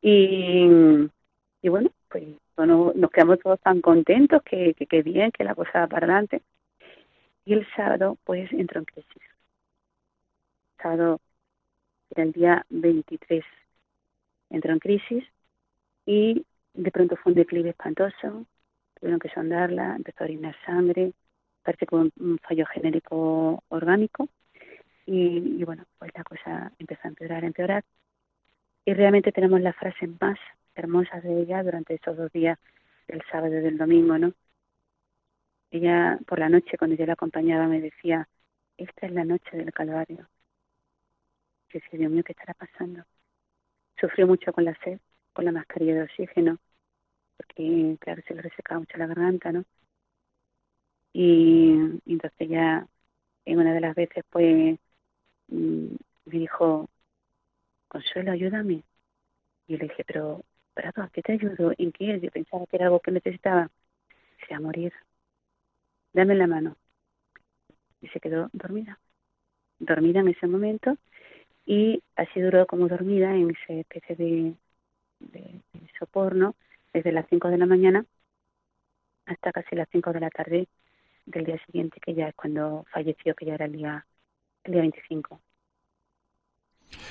Y, y bueno, pues nos quedamos todos tan contentos que, que, bien, que la cosa va para adelante. Y el sábado, pues, entró en crisis. sábado era el día 23. Entró en crisis y de pronto fue un declive espantoso, tuvieron que sondarla, empezó a orinar sangre, parece que un fallo genérico orgánico y, bueno, pues la cosa empezó a empeorar, empeorar. Y realmente tenemos las frases más hermosas de ella durante esos dos días, del sábado y del domingo, ¿no? Ella, por la noche, cuando yo la acompañaba, me decía, esta es la noche del Calvario. Y decía, Dios mío, ¿qué estará pasando? Sufrió mucho con la sed, con la mascarilla de oxígeno, porque, claro, se le resecaba mucho la garganta, ¿no? Y, y entonces ya, en una de las veces, pues, Me dijo, Consuelo, ayúdame. Y yo le dije, pero, Prado, ¿a qué te ayudo? ¿En qué? Yo pensaba que era algo que necesitaba. Dice, a morir. Dame la mano. Y se quedó dormida. Dormida en ese momento. Y así duró como dormida en esa especie de, de, soporno desde las 5 de la mañana hasta casi las 5 de la tarde del día siguiente, que ya es cuando falleció, que ya era el día el día 25.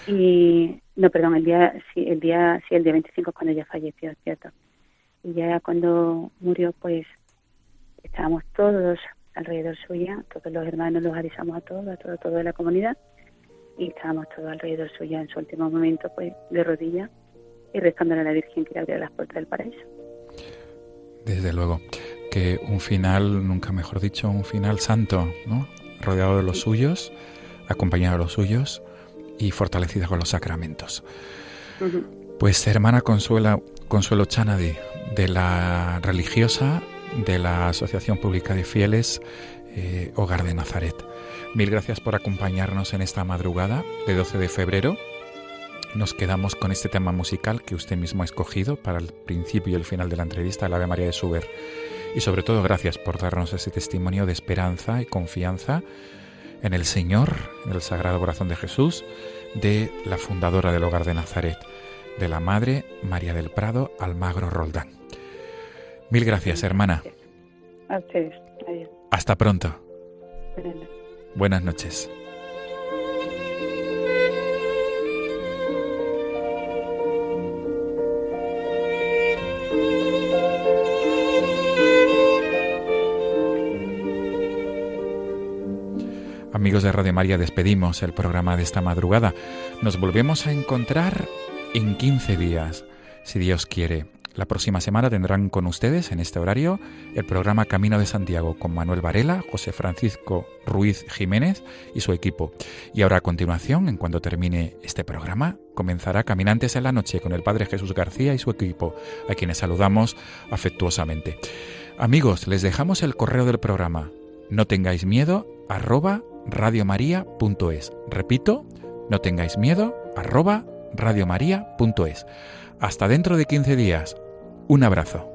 Y, no, perdón, el día, sí, el día, sí, el día 25 es cuando ella falleció, ¿cierto? Y ya cuando murió, pues, estábamos todos alrededor suya, todos los hermanos los avisamos a todos, a todo, toda la comunidad, y estábamos todos alrededor suya en su último momento, pues, de rodillas y respondiendo a la Virgen que le abría las puertas del paraíso. Desde luego, que un final, nunca mejor dicho, un final santo, ¿no? Rodeado de los suyos acompañada de los suyos y fortalecida con los sacramentos. Pues hermana Consuela, Consuelo Chanadi, de la religiosa de la Asociación Pública de Fieles eh, Hogar de Nazaret. Mil gracias por acompañarnos en esta madrugada de 12 de febrero. Nos quedamos con este tema musical que usted mismo ha escogido para el principio y el final de la entrevista, el Ave María de Suber. Y sobre todo gracias por darnos ese testimonio de esperanza y confianza en el Señor, en el Sagrado Corazón de Jesús, de la fundadora del Hogar de Nazaret, de la Madre María del Prado Almagro Roldán. Mil gracias, hermana. A ustedes. Hasta pronto. Buenas noches. Amigos de Radio María, despedimos el programa de esta madrugada. Nos volvemos a encontrar en 15 días, si Dios quiere. La próxima semana tendrán con ustedes en este horario el programa Camino de Santiago con Manuel Varela, José Francisco Ruiz Jiménez y su equipo. Y ahora a continuación, en cuanto termine este programa, comenzará Caminantes en la Noche con el Padre Jesús García y su equipo, a quienes saludamos afectuosamente. Amigos, les dejamos el correo del programa. No tengáis miedo, arroba radiomaria.es. Repito, no tengáis miedo, arroba radiomaria.es. Hasta dentro de 15 días. Un abrazo.